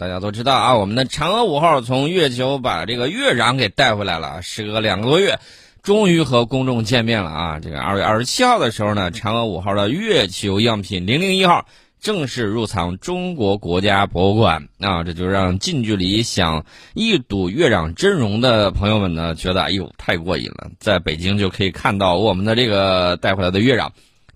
大家都知道啊，我们的嫦娥五号从月球把这个月壤给带回来了，时隔两个多月，终于和公众见面了啊！这个二月二十七号的时候呢，嫦娥五号的月球样品零零一号正式入藏中国国家博物馆啊！这就让近距离想一睹月壤真容的朋友们呢，觉得哎呦太过瘾了，在北京就可以看到我们的这个带回来的月壤。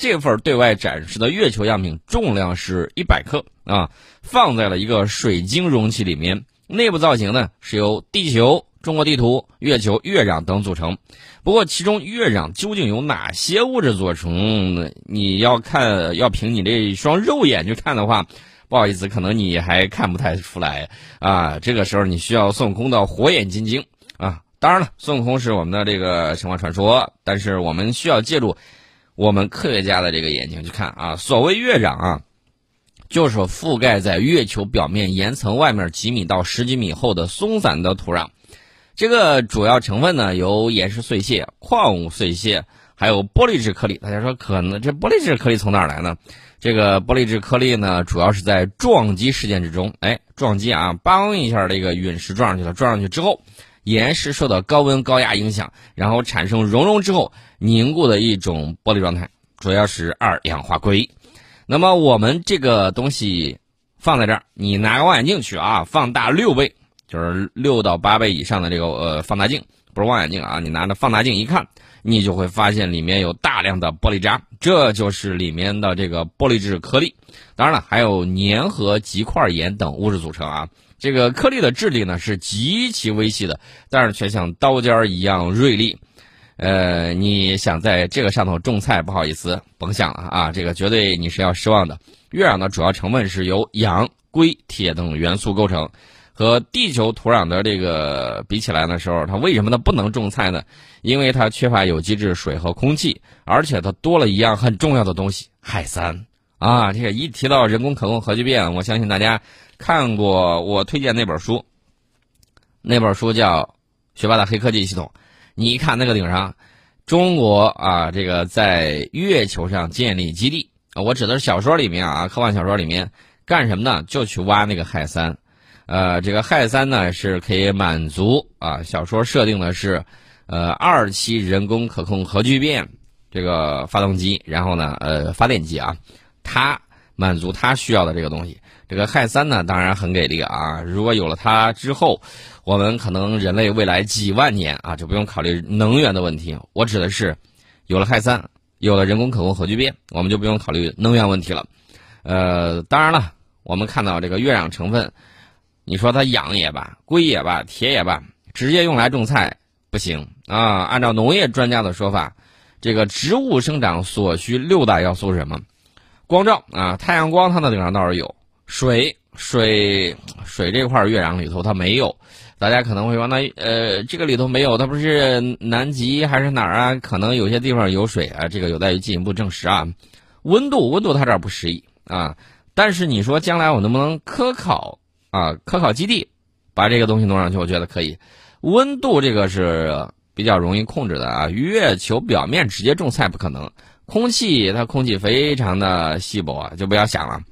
这份对外展示的月球样品重量是一百克啊，放在了一个水晶容器里面。内部造型呢是由地球、中国地图、月球、月壤等组成。不过其中月壤究竟由哪些物质组成？你要看要凭你这一双肉眼去看的话，不好意思，可能你还看不太出来啊。这个时候你需要孙悟空的火眼金睛啊。当然了，孙悟空是我们的这个神话传说，但是我们需要借助。我们科学家的这个眼睛去看啊，所谓月壤啊，就是覆盖在月球表面岩层外面几米到十几米厚的松散的土壤。这个主要成分呢有岩石碎屑、矿物碎屑，还有玻璃质颗粒。大家说可能这玻璃质颗粒从哪儿来呢？这个玻璃质颗粒呢，主要是在撞击事件之中，哎，撞击啊，梆一下，这个陨石撞上去了，撞上去之后。岩石受到高温高压影响，然后产生熔融之后凝固的一种玻璃状态，主要是二氧化硅。那么我们这个东西放在这儿，你拿个望远镜去啊，放大六倍，就是六到八倍以上的这个呃放大镜，不是望远镜啊，你拿着放大镜一看，你就会发现里面有大量的玻璃渣，这就是里面的这个玻璃质颗粒。当然了，还有粘合极块岩等物质组成啊。这个颗粒的质地呢是极其微细的，但是却像刀尖一样锐利。呃，你想在这个上头种菜，不好意思，甭想了啊！这个绝对你是要失望的。月壤的主要成分是由氧、硅、铁等元素构成，和地球土壤的这个比起来的时候，它为什么它不能种菜呢？因为它缺乏有机质、水和空气，而且它多了一样很重要的东西——氦三。啊，这个一提到人工可控核聚变，我相信大家。看过我推荐那本书，那本书叫《学霸的黑科技系统》。你一看那个顶上，中国啊，这个在月球上建立基地，我指的是小说里面啊，科幻小说里面干什么呢？就去挖那个氦三。呃，这个氦三呢是可以满足啊，小说设定的是呃二期人工可控核聚变这个发动机，然后呢呃发电机啊，它满足它需要的这个东西。这个氦三呢，当然很给力啊！如果有了它之后，我们可能人类未来几万年啊，就不用考虑能源的问题。我指的是，有了氦三，有了人工可控核聚变，我们就不用考虑能源问题了。呃，当然了，我们看到这个月壤成分，你说它氧也罢，硅也罢，铁也罢，直接用来种菜不行啊！按照农业专家的说法，这个植物生长所需六大要素是什么？光照啊，太阳光它的顶上倒是有。水水水这块月壤里头它没有，大家可能会说那呃这个里头没有，它不是南极还是哪儿啊？可能有些地方有水啊，这个有待于进一步证实啊。温度温度它这儿不适宜啊，但是你说将来我能不能科考啊科考基地把这个东西弄上去？我觉得可以。温度这个是比较容易控制的啊，月球表面直接种菜不可能。空气它空气非常的稀薄啊，就不要想了。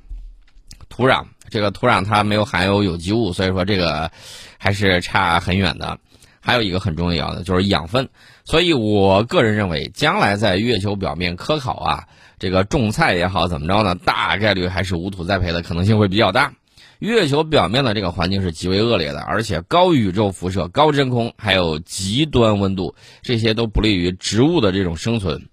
土壤，这个土壤它没有含有有机物，所以说这个还是差很远的。还有一个很重要的就是养分，所以我个人认为，将来在月球表面科考啊，这个种菜也好，怎么着呢？大概率还是无土栽培的可能性会比较大。月球表面的这个环境是极为恶劣的，而且高宇宙辐射、高真空，还有极端温度，这些都不利于植物的这种生存。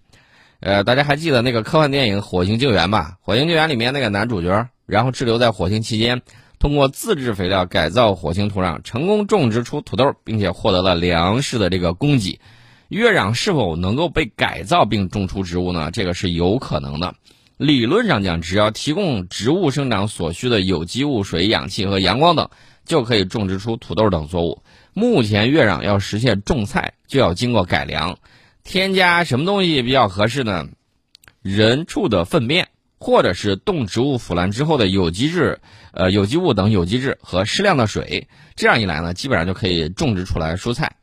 呃，大家还记得那个科幻电影《火星救援》吧？《火星救援》里面那个男主角。然后滞留在火星期间，通过自制肥料改造火星土壤，成功种植出土豆，并且获得了粮食的这个供给。月壤是否能够被改造并种出植物呢？这个是有可能的。理论上讲，只要提供植物生长所需的有机物、水、氧气和阳光等，就可以种植出土豆等作物。目前，月壤要实现种菜，就要经过改良，添加什么东西比较合适呢？人畜的粪便。或者是动植物腐烂之后的有机质，呃，有机物等有机质和适量的水，这样一来呢，基本上就可以种植出来蔬菜。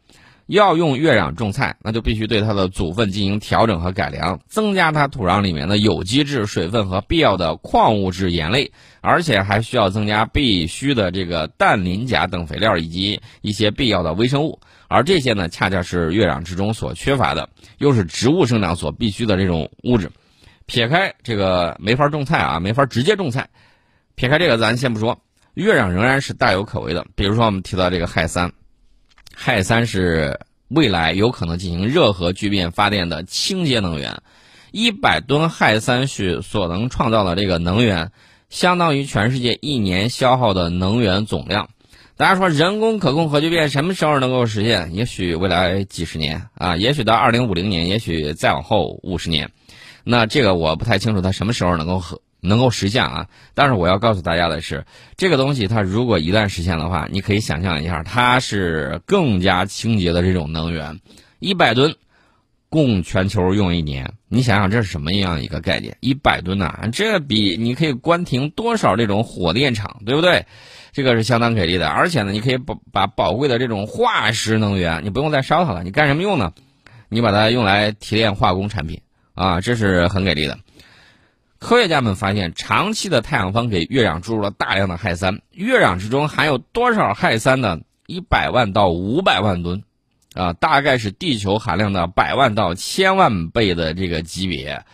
要用月壤种菜，那就必须对它的组分进行调整和改良，增加它土壤里面的有机质、水分和必要的矿物质盐类，而且还需要增加必须的这个氮磷钾等肥料以及一些必要的微生物。而这些呢，恰恰是月壤之中所缺乏的，又是植物生长所必须的这种物质。撇开这个没法种菜啊，没法直接种菜。撇开这个，咱先不说，月壤仍然是大有可为的。比如说，我们提到这个氦三。氦三是未来有可能进行热核聚变发电的清洁能源，一百吨氦三蓄所能创造的这个能源，相当于全世界一年消耗的能源总量。大家说人工可控核聚变什么时候能够实现？也许未来几十年啊，也许到二零五零年，也许再往后五十年。那这个我不太清楚，它什么时候能够核。能够实现啊！但是我要告诉大家的是，这个东西它如果一旦实现的话，你可以想象一下，它是更加清洁的这种能源，一百吨供全球用一年。你想想这是什么样一个概念？一百吨呐，这比你可以关停多少这种火电厂，对不对？这个是相当给力的。而且呢，你可以把把宝贵的这种化石能源，你不用再烧它了，你干什么用呢？你把它用来提炼化工产品啊，这是很给力的。科学家们发现，长期的太阳风给月壤注入了大量的氦三。月壤之中含有多少氦三呢？一百万到五百万吨，啊，大概是地球含量的百万到千万倍的这个级别。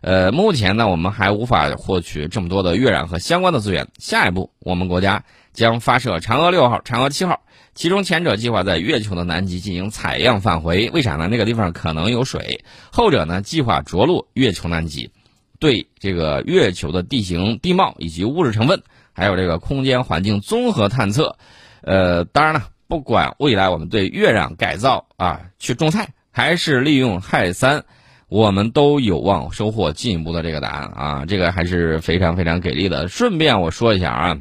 呃，目前呢，我们还无法获取这么多的月壤和相关的资源。下一步，我们国家将发射嫦娥六号、嫦娥七号，其中前者计划在月球的南极进行采样返回，为啥呢？那个地方可能有水。后者呢，计划着陆月球南极。对这个月球的地形地貌以及物质成分，还有这个空间环境综合探测，呃，当然了，不管未来我们对月壤改造啊，去种菜，还是利用氦三，我们都有望收获进一步的这个答案啊，这个还是非常非常给力的。顺便我说一下啊，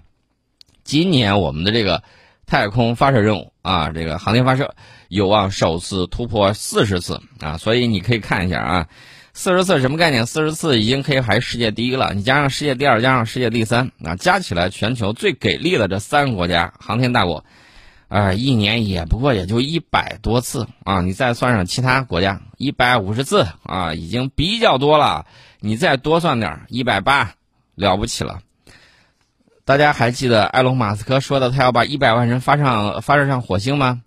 今年我们的这个太空发射任务啊，这个航天发射有望首次突破四十次啊，所以你可以看一下啊。四十次什么概念？四十次已经可以排世界第一了。你加上世界第二，加上世界第三，啊，加起来全球最给力的这三个国家航天大国，啊，一年也不过也就一百多次啊。你再算上其他国家，一百五十次啊，已经比较多了。你再多算点，一百八，了不起了。大家还记得埃隆·马斯克说的他要把一百万人发上发射上火星吗？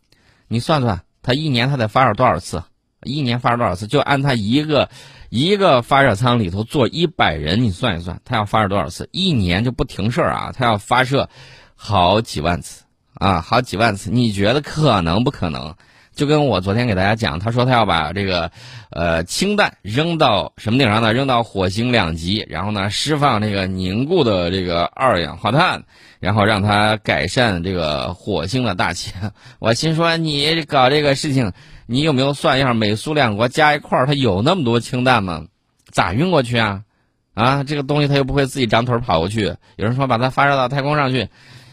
你算算，他一年他得发射多少次？一年发射多少次？就按他一个。一个发射舱里头坐一百人，你算一算，他要发射多少次？一年就不停事儿啊！他要发射好几万次啊，好几万次。你觉得可能不可能？就跟我昨天给大家讲，他说他要把这个呃氢弹扔到什么顶上呢？扔到火星两极，然后呢释放这个凝固的这个二氧化碳，然后让它改善这个火星的大气。我心说你搞这个事情。你有没有算一下，美苏两国加一块儿，它有那么多氢弹吗？咋运过去啊？啊，这个东西它又不会自己长腿跑过去。有人说把它发射到太空上去，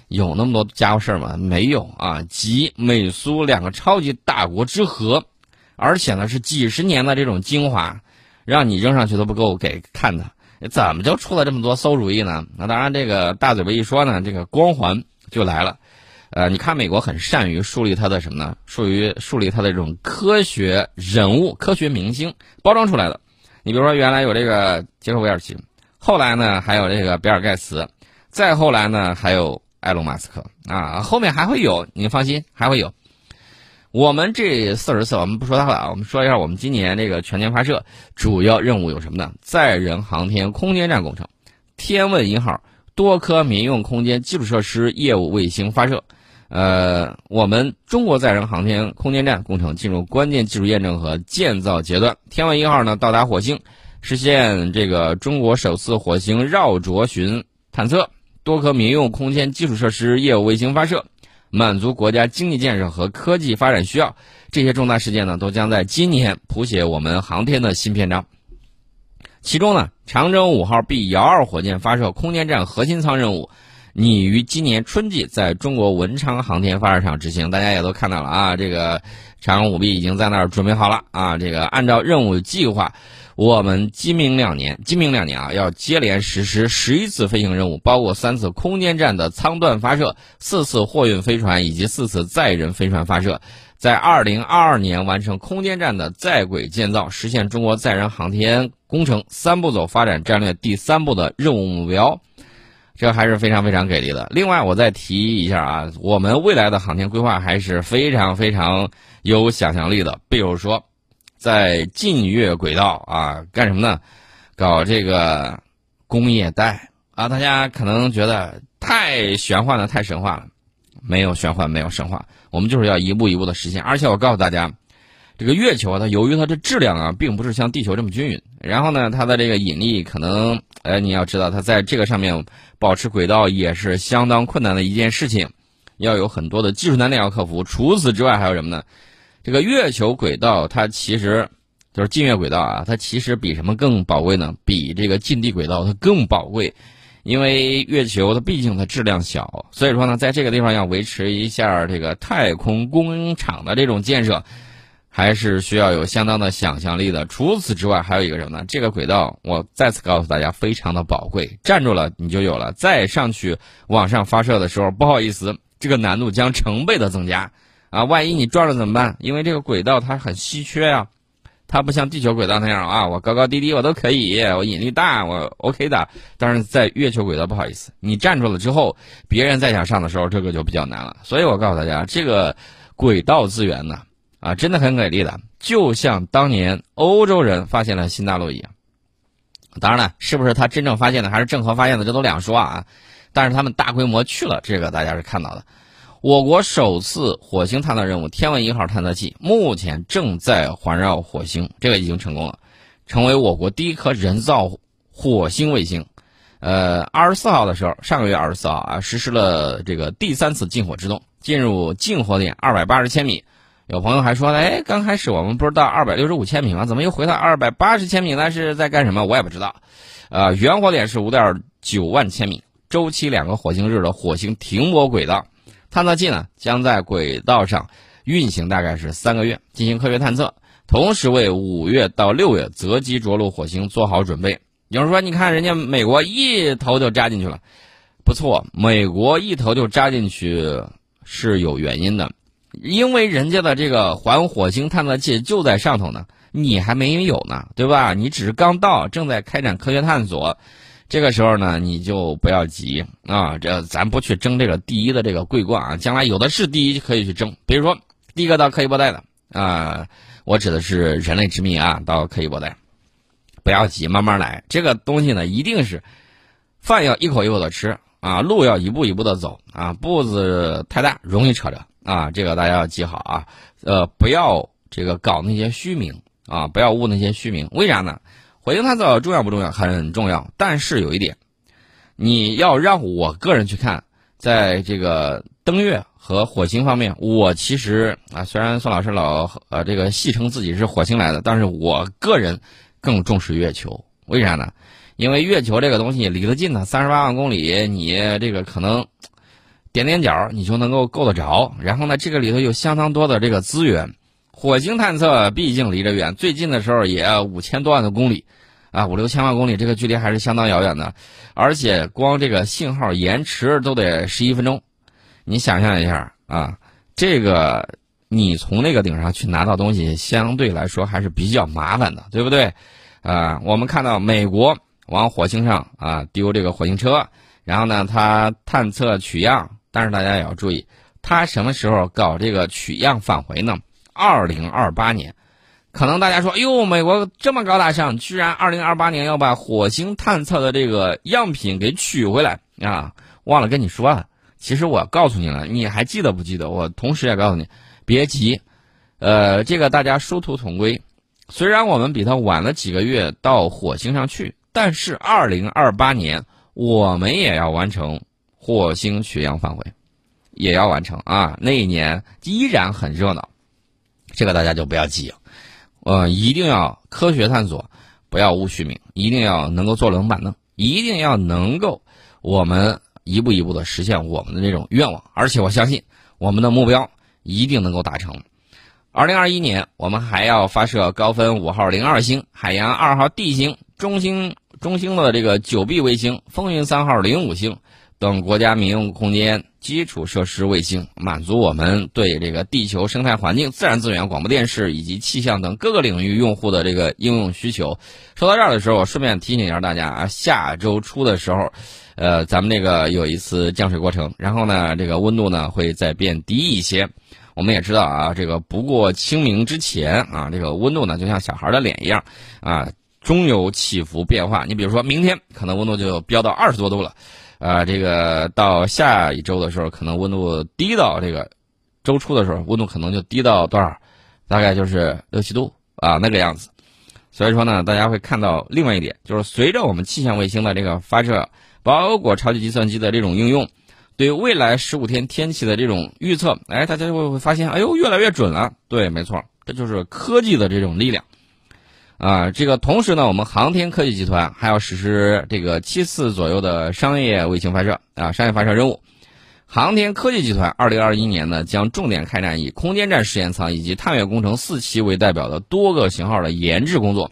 有那么多家伙事儿吗？没有啊！集美苏两个超级大国之和，而且呢是几十年的这种精华，让你扔上去都不够给看的。怎么就出了这么多馊主意呢？那当然，这个大嘴巴一说呢，这个光环就来了。呃，你看美国很善于树立他的什么呢？树于树立他的这种科学人物、科学明星包装出来的。你比如说，原来有这个杰克韦尔奇，后来呢还有这个比尔盖茨，再后来呢还有埃隆马斯克啊，后面还会有，你放心，还会有。我们这四十次，我们不说它了啊，我们说一下我们今年这个全年发射主要任务有什么呢？载人航天空间站工程，天问一号多颗民用空间基础设施业务卫星发射。呃，我们中国载人航天空间站工程进入关键技术验证和建造阶段。天问一号呢到达火星，实现这个中国首次火星绕着巡探测，多颗民用空间基础设施业务卫星发射，满足国家经济建设和科技发展需要。这些重大事件呢，都将在今年谱写我们航天的新篇章。其中呢，长征五号 B 遥二火箭发射空间站核心舱任务。拟于今年春季在中国文昌航天发射场执行。大家也都看到了啊，这个嫦娥五 B 已经在那儿准备好了啊。这个按照任务计划，我们今明两年，今明两年啊，要接连实施十一次飞行任务，包括三次空间站的舱段发射、四次货运飞船以及四次载人飞船发射。在二零二二年完成空间站的在轨建造，实现中国载人航天工程三步走发展战略第三步的任务目标，这还是非常非常给力的。另外，我再提一下啊，我们未来的航天规划还是非常非常有想象力的。比如说，在近月轨道啊，干什么呢？搞这个工业带啊，大家可能觉得太玄幻了，太神话了。没有玄幻，没有神话，我们就是要一步一步的实现。而且我告诉大家，这个月球啊，它由于它的质量啊，并不是像地球这么均匀，然后呢，它的这个引力可能，呃，你要知道，它在这个上面保持轨道也是相当困难的一件事情，要有很多的技术难点要克服。除此之外，还有什么呢？这个月球轨道它其实就是近月轨道啊，它其实比什么更宝贵呢？比这个近地轨道它更宝贵。因为月球它毕竟它质量小，所以说呢，在这个地方要维持一下这个太空工厂的这种建设，还是需要有相当的想象力的。除此之外，还有一个什么呢？这个轨道我再次告诉大家，非常的宝贵，站住了你就有了。再上去往上发射的时候，不好意思，这个难度将成倍的增加啊！万一你撞了怎么办？因为这个轨道它很稀缺呀。它不像地球轨道那样啊，我高高低低我都可以，我引力大我 OK 的。但是在月球轨道不好意思，你站住了之后，别人再想上的时候，这个就比较难了。所以我告诉大家，这个轨道资源呢，啊真的很给力的，就像当年欧洲人发现了新大陆一样。当然了，是不是他真正发现的，还是郑和发现的，这都两说啊。但是他们大规模去了，这个大家是看到的。我国首次火星探测任务“天问一号”探测器目前正在环绕火星，这个已经成功了，成为我国第一颗人造火星卫星。呃，二十四号的时候，上个月二十四号啊，实施了这个第三次近火制动，进入近火点二百八十千米。有朋友还说呢，哎，刚开始我们不是到二百六十五千米吗？怎么又回到二百八十千米？那是在干什么？我也不知道。呃，原火点是五点九万千米，周期两个火星日的火星停泊轨道。探测器呢将在轨道上运行大概是三个月，进行科学探测，同时为五月到六月择机着陆火星做好准备。有人说，你看人家美国一头就扎进去了，不错，美国一头就扎进去是有原因的，因为人家的这个环火星探测器就在上头呢，你还没有呢，对吧？你只是刚到，正在开展科学探索。这个时候呢，你就不要急啊！这咱不去争这个第一的这个桂冠啊，将来有的是第一可以去争。比如说，第一个到柯伊伯带的啊，我指的是人类之谜啊，到柯伊伯带，不要急，慢慢来。这个东西呢，一定是饭要一口一口的吃啊，路要一步一步的走啊，步子太大容易扯着啊，这个大家要记好啊。呃，不要这个搞那些虚名啊，不要误那些虚名。为啥呢？火星探测重要不重要？很重要，但是有一点，你要让我个人去看，在这个登月和火星方面，我其实啊，虽然宋老师老呃这个戏称自己是火星来的，但是我个人更重视月球。为啥呢？因为月球这个东西离得近呢，三十八万公里，你这个可能点点角你就能够够得着。然后呢，这个里头有相当多的这个资源。火星探测毕竟离着远，最近的时候也五千多万的公里，啊，五六千万公里，这个距离还是相当遥远的，而且光这个信号延迟都得十一分钟，你想象一下啊，这个你从那个顶上去拿到东西，相对来说还是比较麻烦的，对不对？啊，我们看到美国往火星上啊丢这个火星车，然后呢，它探测取样，但是大家也要注意，它什么时候搞这个取样返回呢？二零二八年，可能大家说，哎呦，美国这么高大上，居然二零二八年要把火星探测的这个样品给取回来啊！忘了跟你说了，其实我告诉你了，你还记得不记得？我同时也告诉你，别急，呃，这个大家殊途同归。虽然我们比他晚了几个月到火星上去，但是二零二八年我们也要完成火星巡洋返回，也要完成啊！那一年依然很热闹。这个大家就不要急，呃，一定要科学探索，不要误虚名，一定要能够坐冷板凳，一定要能够我们一步一步的实现我们的这种愿望，而且我相信我们的目标一定能够达成。二零二一年，我们还要发射高分五号零二星、海洋二号 D 星、中星中星的这个九 B 卫星、风云三号零五星等国家民用空间基础设施卫星，满足我们对这个地球生态环境、自然资源、广播电视以及气象等各个领域用户的这个应用需求。说到这儿的时候，我顺便提醒一下大家啊，下周初的时候，呃，咱们这个有一次降水过程，然后呢，这个温度呢会再变低一些。我们也知道啊，这个不过清明之前啊，这个温度呢就像小孩的脸一样啊，终有起伏变化。你比如说明天可能温度就飙到二十多度了，啊，这个到下一周的时候可能温度低到这个周初的时候温度可能就低到多少，大概就是六七度啊那个样子。所以说呢，大家会看到另外一点，就是随着我们气象卫星的这个发射，包括超级计算机的这种应用。对未来十五天天气的这种预测，哎，大家就会会发现，哎呦，越来越准了。对，没错，这就是科技的这种力量啊。这个同时呢，我们航天科技集团还要实施这个七次左右的商业卫星发射啊，商业发射任务。航天科技集团二零二一年呢，将重点开展以空间站试验舱以及探月工程四期为代表的多个型号的研制工作，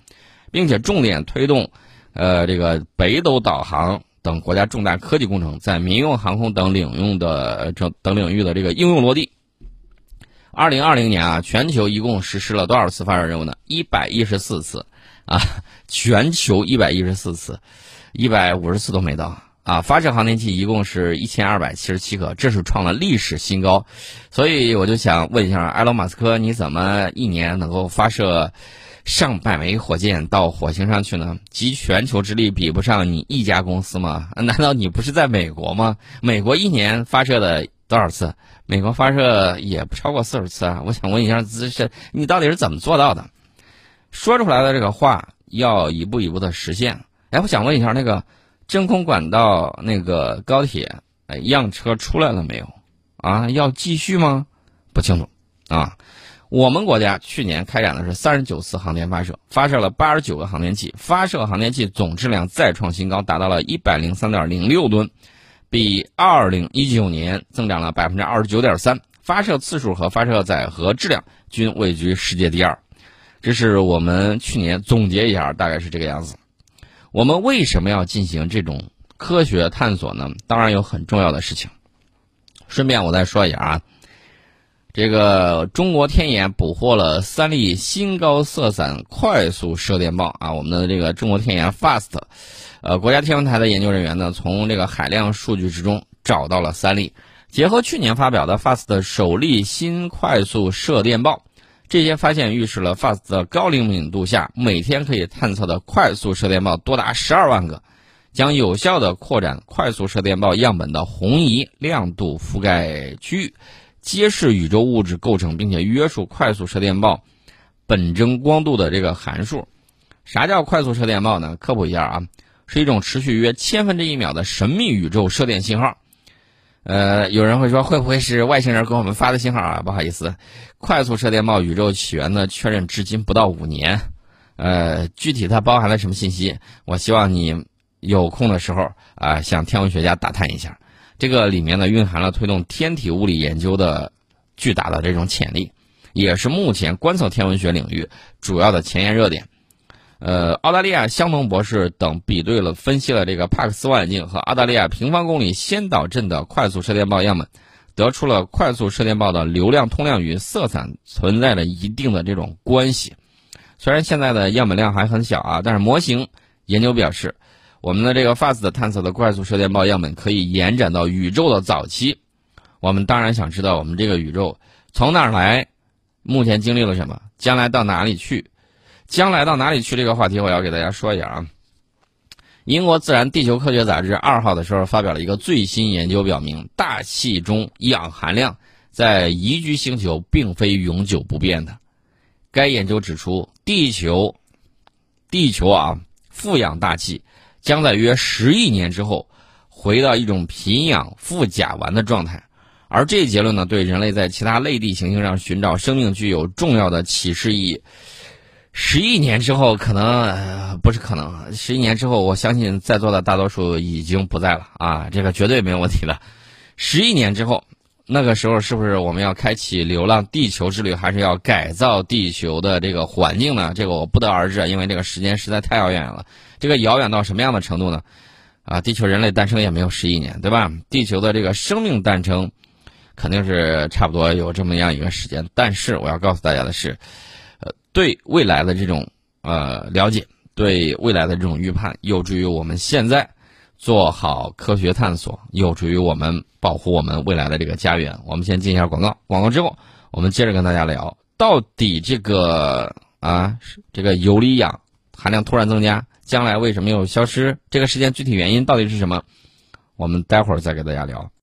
并且重点推动呃这个北斗导航。等国家重大科技工程在民用航空等领域的这等领域的这个应用落地。二零二零年啊，全球一共实施了多少次发射任务呢？一百一十四次，啊，全球一百一十四次，一百五十次都没到啊。发射航天器一共是一千二百七十七颗，这是创了历史新高。所以我就想问一下埃隆·马斯克，你怎么一年能够发射？上百枚火箭到火星上去呢，集全球之力比不上你一家公司吗？难道你不是在美国吗？美国一年发射的多少次？美国发射也不超过四十次啊！我想问一下，这是你到底是怎么做到的？说出来的这个话要一步一步的实现。哎，我想问一下，那个真空管道那个高铁，哎，样车出来了没有？啊，要继续吗？不清楚，啊。我们国家去年开展的是三十九次航天发射，发射了八十九个航天器，发射航天器总质量再创新高，达到了一百零三点零六吨，比二零一九年增长了百分之二十九点三。发射次数和发射载荷质量均位居世界第二。这是我们去年总结一下，大概是这个样子。我们为什么要进行这种科学探索呢？当然有很重要的事情。顺便我再说一下啊。这个中国天眼捕获了三粒新高色散快速射电暴啊！我们的这个中国天眼 FAST，呃，国家天文台的研究人员呢，从这个海量数据之中找到了三粒。结合去年发表的 FAST 首例新快速射电暴，这些发现预示了 FAST 的高灵敏度下，每天可以探测的快速射电暴多达十二万个，将有效的扩展快速射电暴样本的红移亮度覆盖区域。揭示宇宙物质构成，并且约束快速射电暴本征光度的这个函数。啥叫快速射电暴呢？科普一下啊，是一种持续约千分之一秒的神秘宇宙射电信号。呃，有人会说，会不会是外星人给我们发的信号啊？不好意思，快速射电暴宇宙起源呢确认至今不到五年。呃，具体它包含了什么信息？我希望你有空的时候啊，向天文学家打探一下。这个里面呢，蕴含了推动天体物理研究的巨大的这种潜力，也是目前观测天文学领域主要的前沿热点。呃，澳大利亚香农博士等比对了分析了这个帕克斯望远镜和澳大利亚平方公里先导阵的快速射电暴样本，得出了快速射电暴的流量通量与色散存在着一定的这种关系。虽然现在的样本量还很小啊，但是模型研究表示。我们的这个 FAST 探测的快速射电暴样本可以延展到宇宙的早期。我们当然想知道我们这个宇宙从哪儿来，目前经历了什么，将来到哪里去？将来到哪里去这个话题，我要给大家说一下啊。英国《自然地球科学杂志》二号的时候发表了一个最新研究，表明大气中氧含量在宜居星球并非永久不变的。该研究指出，地球，地球啊，富氧大气。将在约十亿年之后，回到一种贫氧富甲烷的状态，而这一结论呢，对人类在其他类地行星上寻找生命具有重要的启示意义。十亿年之后，可能、呃、不是可能，十亿年之后，我相信在座的大多数已经不在了啊，这个绝对没有问题的。十亿年之后，那个时候是不是我们要开启流浪地球之旅，还是要改造地球的这个环境呢？这个我不得而知，因为这个时间实在太遥远了。这个遥远到什么样的程度呢？啊，地球人类诞生也没有十亿年，对吧？地球的这个生命诞生，肯定是差不多有这么样一个时间。但是我要告诉大家的是。呃对未来的这种呃了解，对未来的这种预判，有助于我们现在做好科学探索，有助于我们保护我们未来的这个家园。我们先进一下广告，广告之后，我们接着跟大家聊，到底这个啊这个游离氧含量突然增加，将来为什么又消失？这个事件具体原因到底是什么？我们待会儿再给大家聊。